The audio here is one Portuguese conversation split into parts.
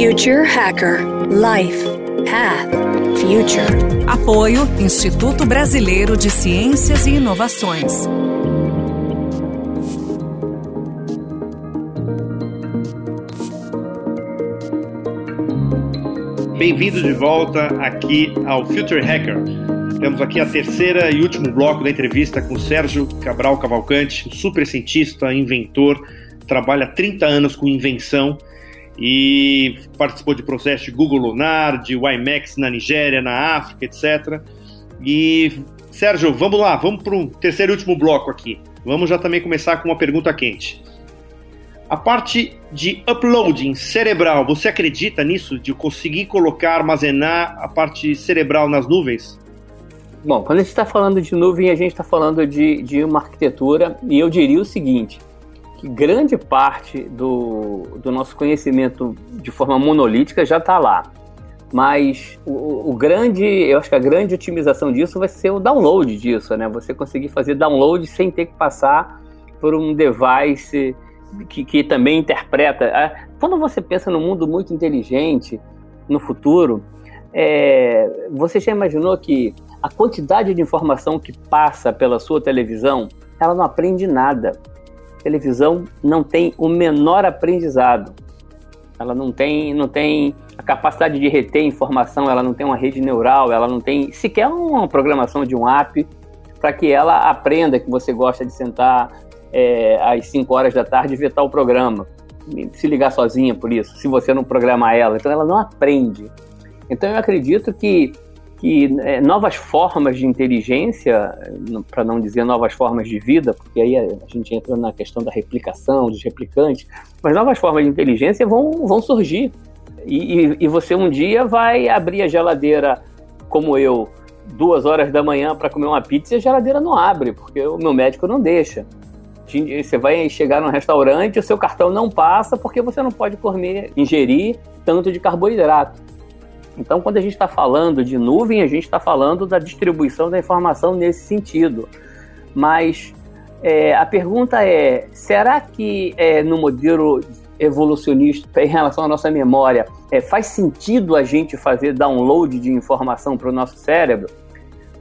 Future Hacker Life Path Future. Apoio Instituto Brasileiro de Ciências e Inovações. Bem-vindo de volta aqui ao Future Hacker. Temos aqui a terceira e último bloco da entrevista com Sérgio Cabral Cavalcante, um super cientista, inventor, trabalha há 30 anos com invenção e participou de processos de Google Lunar, de WiMAX na Nigéria, na África, etc. E, Sérgio, vamos lá, vamos para o terceiro e último bloco aqui. Vamos já também começar com uma pergunta quente. A parte de uploading cerebral, você acredita nisso? De conseguir colocar, armazenar a parte cerebral nas nuvens? Bom, quando a gente está falando de nuvem, a gente está falando de, de uma arquitetura, e eu diria o seguinte: que grande parte do, do nosso conhecimento de forma monolítica já está lá. Mas o, o, grande, eu acho que a grande otimização disso vai ser o download disso, né? Você conseguir fazer download sem ter que passar por um device que, que também interpreta. Ah, quando você pensa no mundo muito inteligente, no futuro, é, você já imaginou que a quantidade de informação que passa pela sua televisão, ela não aprende nada. Televisão não tem o menor aprendizado. Ela não tem, não tem a capacidade de reter informação, ela não tem uma rede neural, ela não tem sequer uma programação de um app para que ela aprenda que você gosta de sentar é, às 5 horas da tarde e ver tal programa. Se ligar sozinha por isso, se você não programar ela. Então ela não aprende. Então eu acredito que que é, novas formas de inteligência, para não dizer novas formas de vida, porque aí a, gente entra na questão da replicação, dos replicantes, mas novas formas de inteligência vão, vão surgir. E, e, e você um dia vai abrir a geladeira, como eu, duas horas da manhã para comer uma pizza e a geladeira não abre, porque o meu médico não deixa. Você vai chegar num restaurante, o seu cartão não passa porque você não pode comer, ingerir tanto de carboidrato. Então, quando a gente está falando de nuvem, a gente está falando da distribuição da informação nesse sentido. Mas é, a pergunta é: será que é, no modelo evolucionista em relação à nossa memória, é, faz sentido a gente fazer download de informação para o nosso cérebro?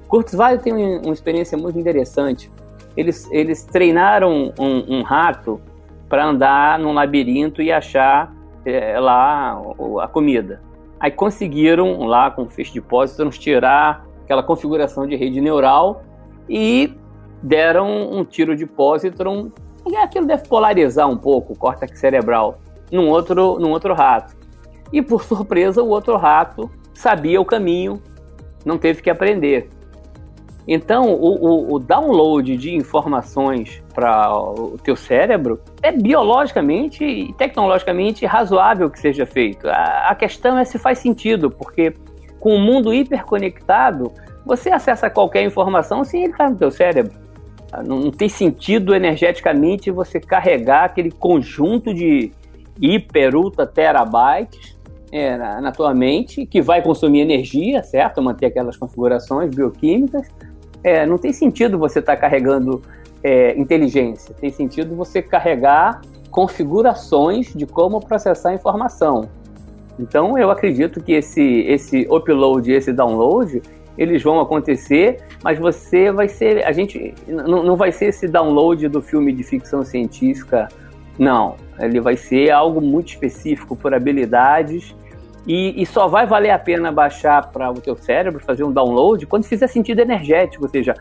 Kurzweil tem uma experiência muito interessante. Eles, eles treinaram um, um rato para andar num labirinto e achar é, lá a comida. Aí conseguiram lá com o de pósitrons tirar aquela configuração de rede neural e deram um tiro de pósitron e aquilo deve polarizar um pouco o córtex cerebral num outro, num outro rato. E por surpresa, o outro rato sabia o caminho, não teve que aprender. Então, o, o, o download de informações para o teu cérebro é biologicamente e tecnologicamente razoável que seja feito. A, a questão é se faz sentido, porque com o mundo hiperconectado, você acessa qualquer informação sem ele estar no teu cérebro. Não, não tem sentido energeticamente você carregar aquele conjunto de hiper, ultra terabytes é, na, na, tua mente, que vai consumir energia, certo? Manter aquelas configurações bioquímicas, é, não tem sentido você estar tá carregando é, inteligência, tem sentido você carregar configurações de como processar a informação. Então, eu acredito que esse, esse upload e esse download, eles vão acontecer, mas você vai ser, a gente, não, não vai ser esse download do filme de ficção científica, não. Ele vai ser algo muito específico por habilidades e, e, só vai valer a pena baixar para o teu cérebro, fazer um download, quando fizer sentido energético, ou seja,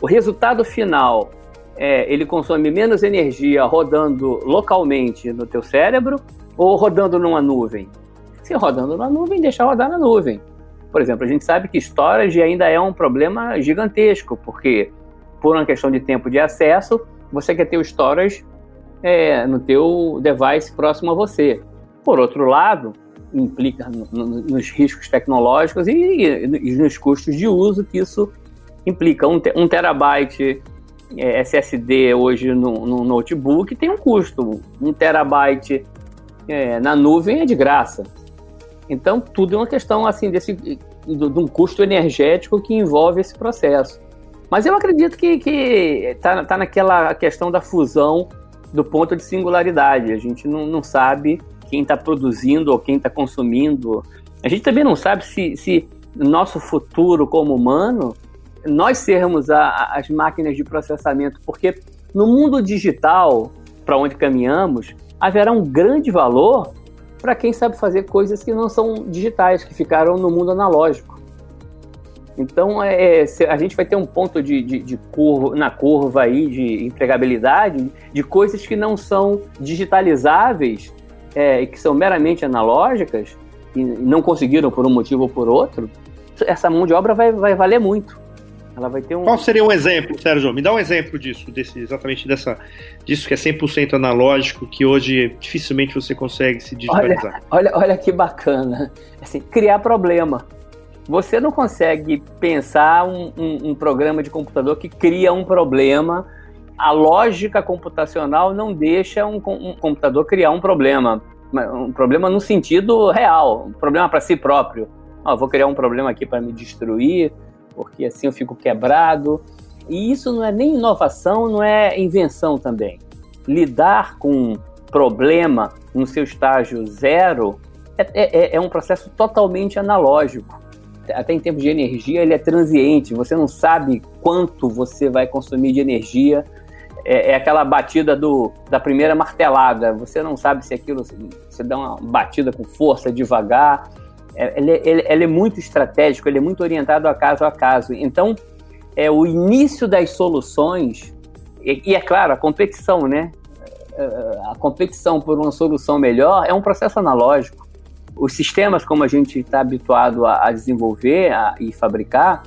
o resultado final é, ele consome menos energia rodando localmente no teu cérebro ou rodando numa nuvem. Se rodando na nuvem, deixa rodar na nuvem. Por exemplo, a gente sabe que storage ainda é um problema gigantesco, porque por uma questão de tempo de acesso, você quer ter o storage é, no teu device próximo a você. Por outro lado, implica no, no, nos riscos tecnológicos e, e, nos custos de uso que isso implica. Um, um terabyte é, SSD hoje no, no, notebook tem um custo. Um terabyte é, na nuvem é de graça. Então, tudo é uma questão assim desse, de, de um custo energético que envolve esse processo. Mas eu acredito que está tá naquela questão da fusão do ponto de singularidade. A gente não, não sabe quem está produzindo ou quem está consumindo. A gente também não sabe se, se nosso futuro como humano, nós sermos a, as máquinas de processamento, porque no mundo digital, para onde caminhamos, haverá um grande valor para quem sabe fazer coisas que não são digitais, que ficaram no mundo analógico. Então, é, a gente vai ter um ponto de, de, de curva, na curva aí de empregabilidade de coisas que não são digitalizáveis é, que são meramente analógicas e não conseguiram por um motivo ou por outro. Essa mão de obra vai, vai valer muito. Ela vai ter um... Qual seria um exemplo, Sérgio? Me dá um exemplo disso, desse, exatamente dessa, disso que é 100% analógico, que hoje dificilmente você consegue se digitalizar. Olha, olha, olha que bacana. Assim, criar problema. Você não consegue pensar um, um, um programa de computador que cria um problema. A lógica computacional não deixa um, um computador criar um problema. Um problema no sentido real, um problema para si próprio. Oh, vou criar um problema aqui para me destruir, porque assim eu fico quebrado. E isso não é nem inovação, não é invenção também. Lidar com problema no seu estágio zero é, é, é um processo totalmente analógico. Até em termos de energia, ele é transiente, você não sabe quanto você vai consumir de energia. É, é aquela batida do, da primeira martelada, você não sabe se aquilo, você dá uma batida com força, devagar, é, ele, ele, ele, é muito estratégico, ele é muito orientado a caso a caso. Então, é o início das soluções, e, e é claro, a competição, né? É, a competição por uma solução melhor é um processo analógico. Os sistemas, como a gente está habituado a, a desenvolver a, e fabricar,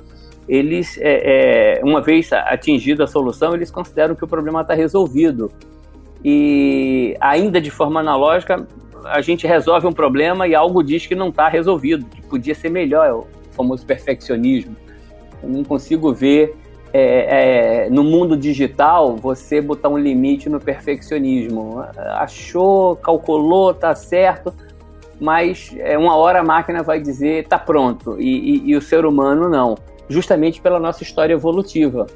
eles, é, é, uma vez atingida a solução, eles consideram que o problema está resolvido. E ainda de forma analógica, a gente resolve um problema e algo diz que não está resolvido, que podia ser melhor, é o famoso perfeccionismo. Eu não consigo ver é, é, no mundo digital você botar um limite no perfeccionismo. Achou, calculou, tá certo, mas é, uma hora a máquina vai dizer tá pronto e, e, e o ser humano não, justamente pela nossa história evolutiva.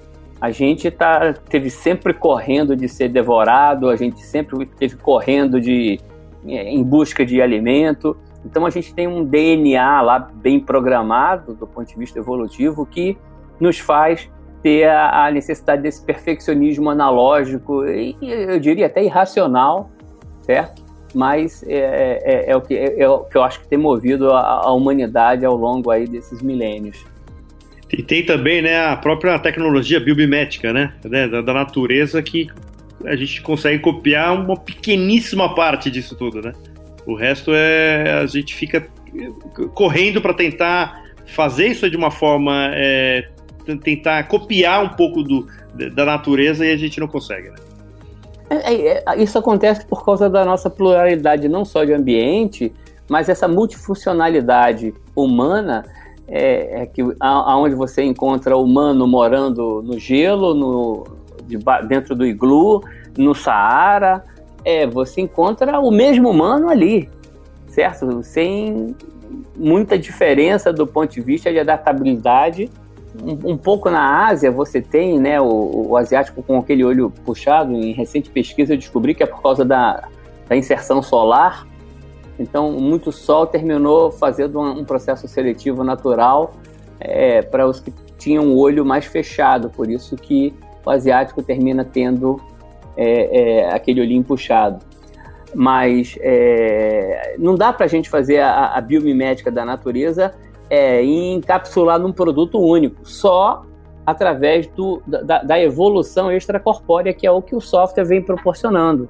A gente tá, teve sempre correndo de ser devorado, a gente sempre teve correndo de em busca de alimento. Então a gente tem um DNA lá bem programado do ponto de vista evolutivo que nos faz ter a, necessidade desse perfeccionismo analógico e eu diria até irracional, certo? Mas é, é, é o, que, é, é, o que eu acho que tem movido a, a humanidade ao longo aí desses milênios. E tem também né, a própria tecnologia biomimética né, da, da natureza que a gente consegue copiar uma pequeníssima parte disso tudo, né? O resto é a gente fica correndo para tentar fazer isso de uma forma, é, tentar copiar um pouco do, da natureza e a gente não consegue, né? É, é, é, isso acontece por causa da nossa pluralidade, não só de ambiente, mas essa multifuncionalidade humana é, é que aonde você encontra humano morando no gelo, no, de, dentro do iglu, no Saara, é, você encontra o mesmo humano ali, certo? Sem muita diferença do ponto de vista de adaptabilidade. Um, um pouco na Ásia você tem né, o, o, asiático com aquele olho puxado. Em recente pesquisa eu descobri que é por causa da, da inserção solar. Então, muito sol terminou fazendo um, processo seletivo natural é, para os que tinham o olho mais fechado. Por isso que o asiático termina tendo é, é, aquele olhinho puxado. Mas é, não dá para a gente fazer a, a biomimética da natureza é, e encapsular num produto único, só através do, da, da, evolução extracorpórea, que é o que o software vem proporcionando.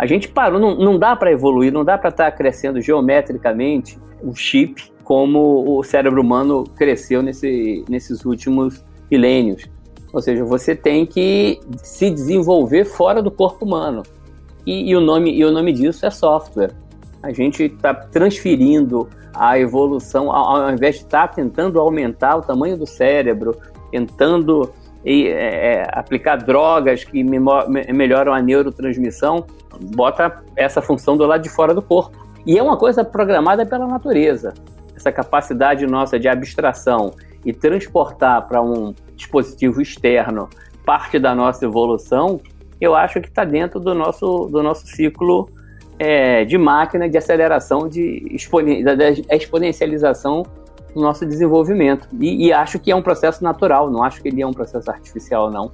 A gente parou, não, não dá para evoluir, não dá para estar tá crescendo geometricamente o chip como o cérebro humano cresceu nesse, nesses últimos milênios. Ou seja, você tem que se desenvolver fora do corpo humano. E, e o, nome, e o nome disso é software. A gente está transferindo a evolução, ao, ao invés de estar tá tentando aumentar o tamanho do cérebro, tentando e, é, aplicar drogas que me, me, melhoram a neurotransmissão, bota essa função do lado de fora do corpo. E é uma coisa programada pela natureza. Essa capacidade nossa de abstração e transportar para um dispositivo externo parte da nossa evolução, eu acho que está dentro do nosso, do nosso ciclo é, de máquina de aceleração, de da exponencialização do nosso desenvolvimento. E, e, acho que é um processo natural, não acho que ele é um processo artificial, não.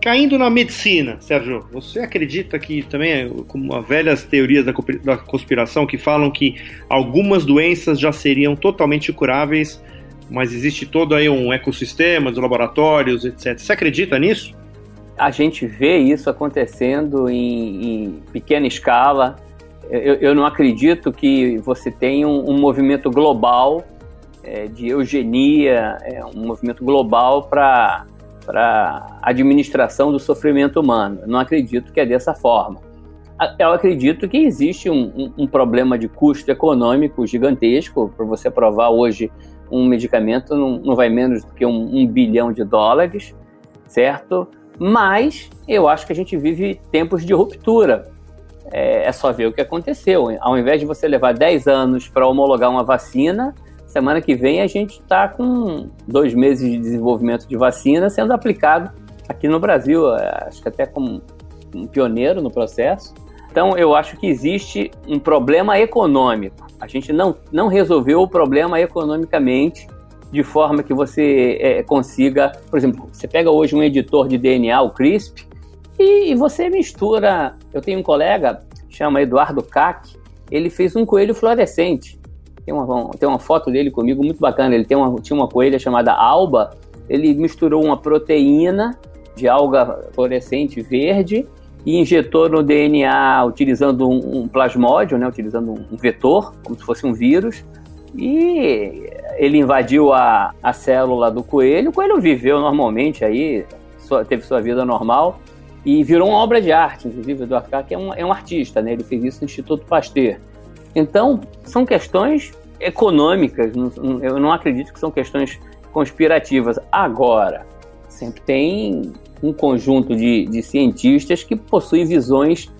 Caindo na medicina, Sérgio, você acredita que também, como as velhas teorias da conspiração que falam que algumas doenças já seriam totalmente curáveis, mas existe todo aí um ecossistema dos laboratórios, etc. Você acredita nisso? A gente vê isso acontecendo em, em pequena escala. Eu, eu, não acredito que você tenha um, um movimento global é, de eugenia, é, um movimento global para para administração do sofrimento humano. Eu não acredito que é dessa forma. Eu acredito que existe um, um, um problema de custo econômico gigantesco para você provar hoje um medicamento não, não vai menos do que um, um bilhão de dólares, certo? Mas eu acho que a gente vive tempos de ruptura. É, é só ver o que aconteceu. Ao invés de você levar 10 anos para homologar uma vacina, semana que vem a gente está com dois meses de desenvolvimento de vacina sendo aplicado aqui no Brasil, é, acho que até como um pioneiro no processo. Então, eu acho que existe um problema econômico. A gente não, não resolveu o problema economicamente de forma que você é, consiga, por exemplo, você pega hoje um editor de DNA, o CRISP, e, e você mistura. Eu tenho um colega, chama Eduardo Cac, ele fez um coelho fluorescente. Tem uma, tem uma foto dele comigo muito bacana. Ele tem uma, tinha uma coelha chamada Alba. Ele misturou uma proteína de alga fluorescente verde e injetou no DNA utilizando um, um plasmódio, né, utilizando um vetor, como se fosse um vírus. E ele invadiu a, a célula do coelho. O coelho viveu normalmente aí, teve sua vida normal e virou uma obra de arte. Inclusive, o Eduardo Carr, que é um, é um artista, né? ele fez isso no Instituto Pasteur. Então, são questões econômicas, eu não acredito que são questões conspirativas. Agora, sempre tem um conjunto de, de cientistas que possuem visões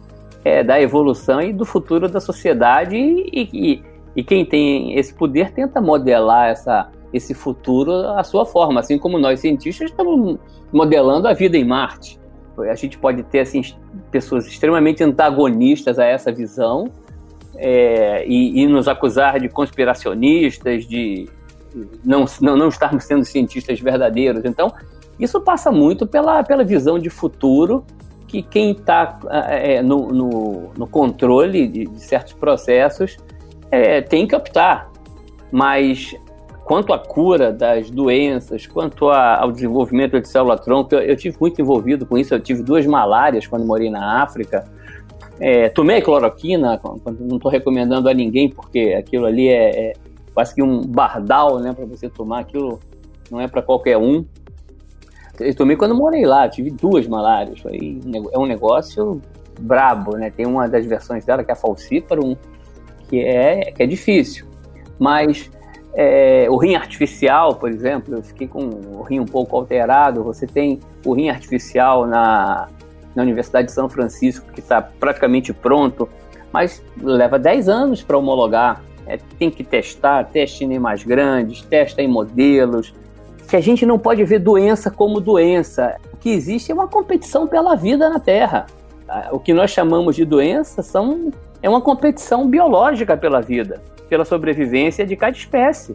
é, da evolução e do futuro da sociedade e, e, e, quem tem esse poder tenta modelar essa, esse futuro à sua forma, assim como nós cientistas estamos modelando a vida em Marte. A gente pode ter assim, pessoas extremamente antagonistas a essa visão, é, e, e, nos acusar de conspiracionistas, de não, não, não estarmos sendo cientistas verdadeiros. Então, isso passa muito pela, pela visão de futuro que quem está é, no, no, no, controle de, de certos processos é, tem que optar. Mas quanto à cura das doenças, quanto a, ao desenvolvimento de célula-tronco, eu, eu tive muito envolvido com isso. Eu tive duas malárias quando morei na África. É, tomei cloroquina, não estou recomendando a ninguém, porque aquilo ali é, é quase que um bardal né, para você tomar, aquilo não é para qualquer um. Eu tomei quando morei lá, tive duas malárias, é um negócio brabo, né? Tem uma das versões dela que é a falciparum, que é, que é difícil, mas é, o rim artificial, por exemplo, eu fiquei com o rim um pouco alterado, você tem o rim artificial na, na Universidade de São Francisco, que está praticamente pronto, mas leva 10 anos para homologar. É, tem que testar, teste em mais grandes, testa em modelos. Que a gente não pode ver doença como doença. O que existe é uma competição pela vida na Terra. O que nós chamamos de doença são, é uma competição biológica pela vida, pela sobrevivência de cada espécie.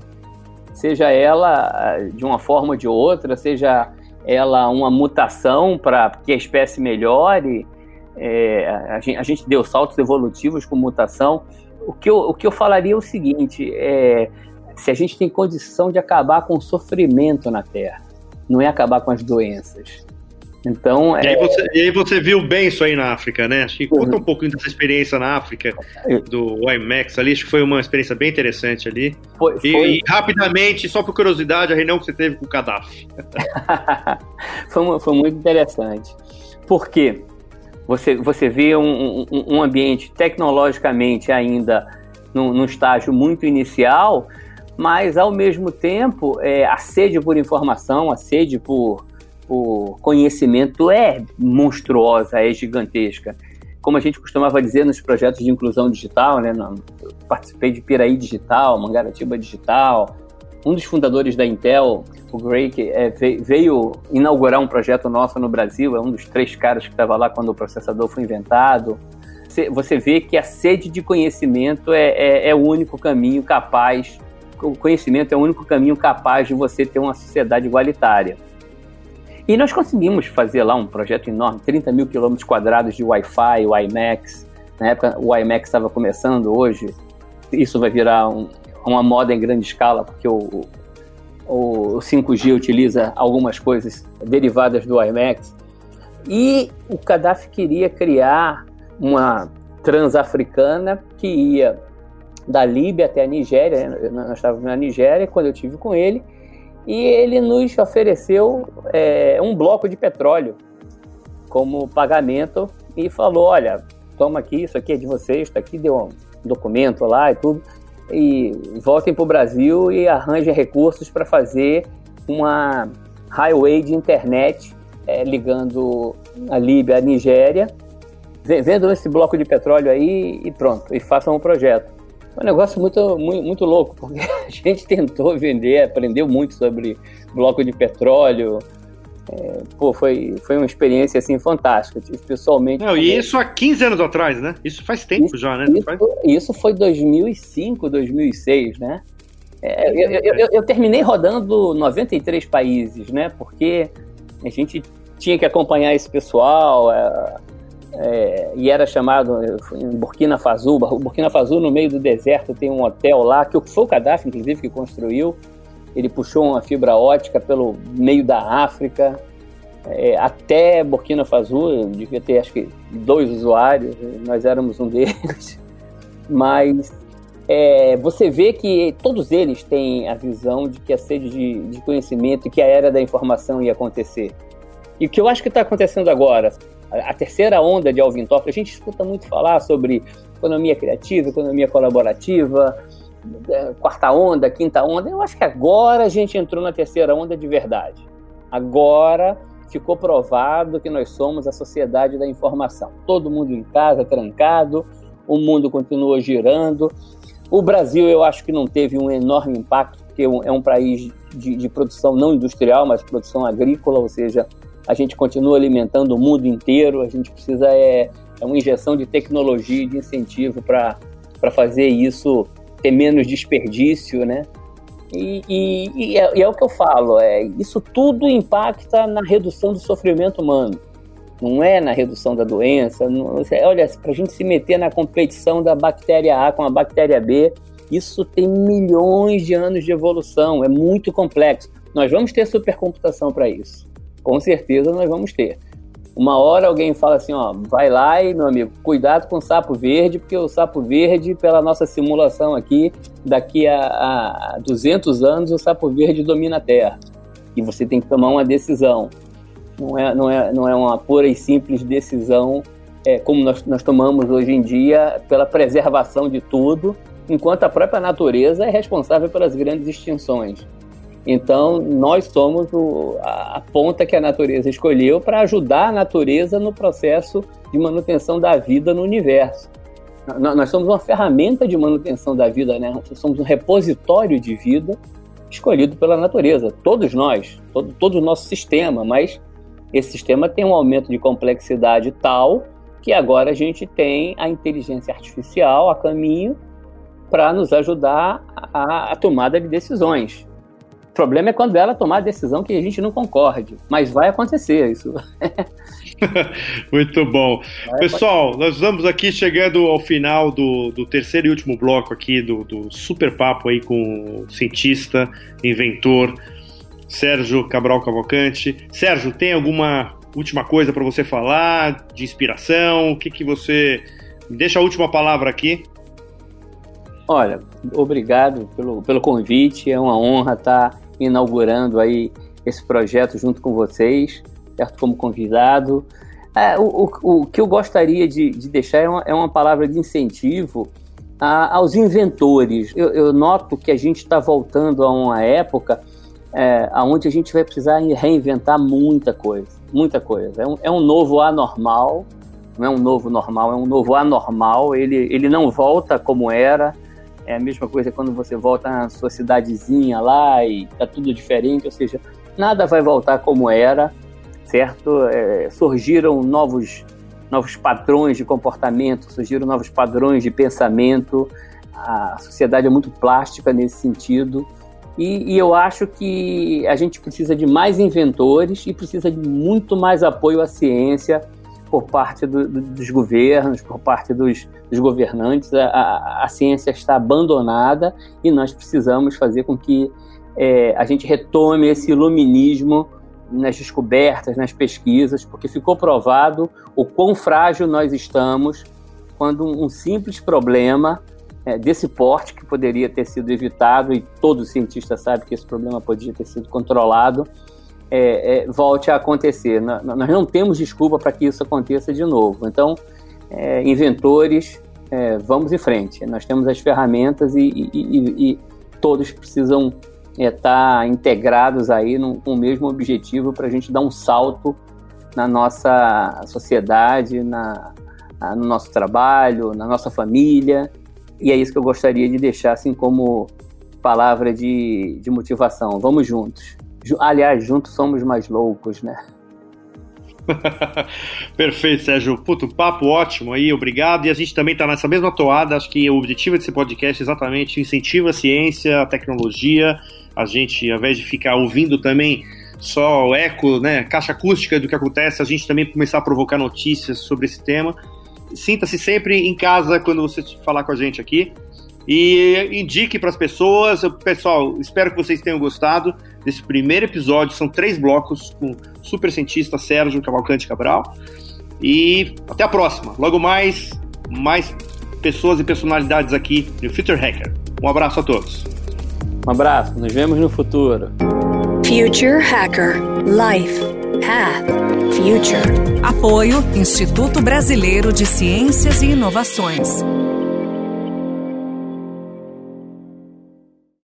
Seja ela ah, de uma forma ou de outra, seja ela uma mutação para que a espécie melhore. É, a, gente, a, gente, deu saltos evolutivos com mutação. O que eu, o que eu falaria é o seguinte: é, se a gente tem condição de acabar com o sofrimento na Terra, não é acabar com as doenças. Então, e, aí é... você, e aí você viu bem isso aí na África, né? Acho que conta um pouquinho dessa experiência na África, do IMAX ali, acho que foi uma experiência bem interessante ali. Foi, foi... E, e, rapidamente, só por curiosidade, a reunião que você teve com o Gaddafi. foi, foi muito interessante. Por quê? Você, você vê um, um, um ambiente tecnologicamente ainda num, num, estágio muito inicial, mas ao mesmo tempo é, a sede por informação, a sede por o conhecimento é monstruosa, é gigantesca. Como a gente costumava dizer nos projetos de inclusão digital, né? Eu participei de Piraí Digital, Mangaratiba Digital. Um dos fundadores da Intel, o Gray, é, veio inaugurar um projeto nosso no Brasil, é um dos três caras que estava lá quando o processador foi inventado. você vê que a sede de conhecimento é, é, é o único caminho capaz, o conhecimento é o único caminho capaz de você ter uma sociedade igualitária. E nós conseguimos fazer lá um projeto enorme, 30 mil quilômetros quadrados de Wi-Fi, WiMAX. Na época o WiMAX estava começando, hoje isso vai virar um, uma moda em grande escala, porque o, o 5G utiliza algumas coisas derivadas do WiMAX. E o Gaddafi queria criar uma transafricana que ia da Líbia até a Nigéria. Né? Nós estávamos na Nigéria quando eu tive com ele e ele nos ofereceu é, um bloco de petróleo como pagamento e falou: olha, toma aqui, isso aqui é de vocês, está aqui, deu um documento lá e tudo, e voltem para o Brasil e arranjem recursos para fazer uma highway de internet é, ligando a Líbia à Nigéria vendam esse bloco de petróleo aí e pronto, e façam um projeto. É um negócio muito, muito, muito louco, porque a gente tentou vender, aprendeu muito sobre bloco de petróleo, é, pô, foi, foi uma experiência assim fantástica. Pessoalmente. Não, e isso há 15 anos atrás, né? Isso faz tempo isso, já, né? Isso, isso, foi 2005, 2006, né? É, eu, eu, eu, eu, terminei rodando 93 países, né? Porque a gente tinha que acompanhar esse pessoal. É, é, e era chamado em Burkina Faso. Burkina Faso, no meio do deserto, tem um hotel lá, que foi o Gaddafi, inclusive, que construiu. Ele puxou uma fibra ótica pelo meio da África é, até Burkina Faso. Devia ter, acho que, dois usuários, nós éramos um deles. Mas é, você vê que todos eles têm a visão de que a sede de, de conhecimento e que a era da informação ia acontecer. E o que eu acho que está acontecendo agora, a terceira onda de Alvin Toffler, a gente escuta muito falar sobre economia criativa, economia colaborativa, é, quarta onda, quinta onda. Eu acho que agora a gente entrou na terceira onda de verdade. Agora ficou provado que nós somos a sociedade da informação. Todo mundo em casa, trancado, o mundo continua girando. O Brasil, eu acho que não teve um enorme impacto, porque é um é país de, de produção não industrial, mas produção agrícola, ou seja, a gente continua alimentando o mundo inteiro, a gente precisa é, é uma injeção de tecnologia e de incentivo para fazer isso ter menos desperdício, né? E, e, e, é, e, é, o que eu falo, é, isso tudo impacta na redução do sofrimento humano, não é na redução da doença. Não, olha, para a gente se meter na competição da bactéria A com a bactéria B, isso tem milhões de anos de evolução, é muito complexo. Nós vamos ter supercomputação para isso com certeza nós vamos ter. Uma hora alguém fala assim, ó, vai lá e, meu amigo, cuidado com o sapo verde, porque o sapo verde, pela nossa simulação aqui, daqui a, a 200 anos, o sapo verde domina a Terra. E você tem que tomar uma decisão. Não é, não é, não é uma pura e simples decisão é, como nós, nós tomamos hoje em dia pela preservação de tudo, enquanto a própria natureza é responsável pelas grandes extinções. Então, nós somos o, a, a, ponta que a natureza escolheu para ajudar a natureza no processo de manutenção da vida no universo. Nós, nós somos uma ferramenta de manutenção da vida, né? Somos um repositório de vida escolhido pela natureza. Todos nós, todo, todo o nosso sistema, mas esse sistema tem um aumento de complexidade tal que agora a gente tem a inteligência artificial a caminho para nos ajudar a, a tomada de decisões. O problema é quando ela tomar a decisão que a gente não concorde, mas vai acontecer isso. Muito bom. Vai Pessoal, nós estamos aqui chegando ao final do, do terceiro e último bloco aqui do, do super papo aí com o cientista, inventor, Sérgio Cabral Cavalcante. Sérgio, tem alguma última coisa para você falar de inspiração? O que, que você. Deixa a última palavra aqui. Olha, obrigado pelo, pelo convite. É uma honra estar inaugurando aí esse projeto junto com vocês, certo? Como convidado. É, o, o, o, que eu gostaria de, de deixar é uma, é uma, palavra de incentivo a, aos inventores. Eu, eu, noto que a gente está voltando a uma época é, onde a gente vai precisar reinventar muita coisa, muita coisa. É um, é um novo anormal, não é um novo normal, é um novo anormal. Ele, ele não volta como era. É a mesma coisa quando você volta na sua cidadezinha lá e tá tudo diferente, ou seja, nada vai voltar como era, certo? É, surgiram novos novos padrões de comportamento, surgiram novos padrões de pensamento. A sociedade é muito plástica nesse sentido. E, e, eu acho que a gente precisa de mais inventores e precisa de muito mais apoio à ciência por parte do, do, dos governos, por parte dos, dos governantes. A, a, a, ciência está abandonada e nós precisamos fazer com que é, a gente retome esse iluminismo nas descobertas, nas pesquisas, porque ficou provado o quão frágil nós estamos quando um simples problema é, desse porte, que poderia ter sido evitado, e todo cientista sabe que esse problema podia ter sido controlado, é, é, volte a acontecer. Nós não temos desculpa para que isso aconteça de novo. Então, é, inventores, é, vamos em frente. Nós temos as ferramentas e, e, e, e todos precisam estar tá integrados aí no, com o mesmo objetivo para a gente dar um salto na nossa sociedade, na, no nosso trabalho, na nossa família e é isso que eu gostaria de deixar assim como palavra de, de motivação. Vamos juntos. Aliás, juntos somos mais loucos, né? Perfeito, Sérgio. Puto, papo ótimo aí, obrigado. E a gente também está nessa mesma toada. Acho que o objetivo desse podcast é exatamente incentiva a ciência, a tecnologia. A gente, ao invés de ficar ouvindo também só o eco, né, caixa acústica do que acontece, a gente também começar a provocar notícias sobre esse tema sinta-se sempre em casa quando você falar com a gente aqui. E indique para as pessoas. Pessoal, espero que vocês tenham gostado desse primeiro episódio. São três blocos com o super cientista Sérgio Cavalcante Cabral. E até a próxima. Logo mais, mais pessoas e personalidades aqui no Future Hacker. Um abraço a todos. Um abraço, nos vemos no futuro. Future Hacker Life Path Future. Apoio Instituto Brasileiro de Ciências e Inovações.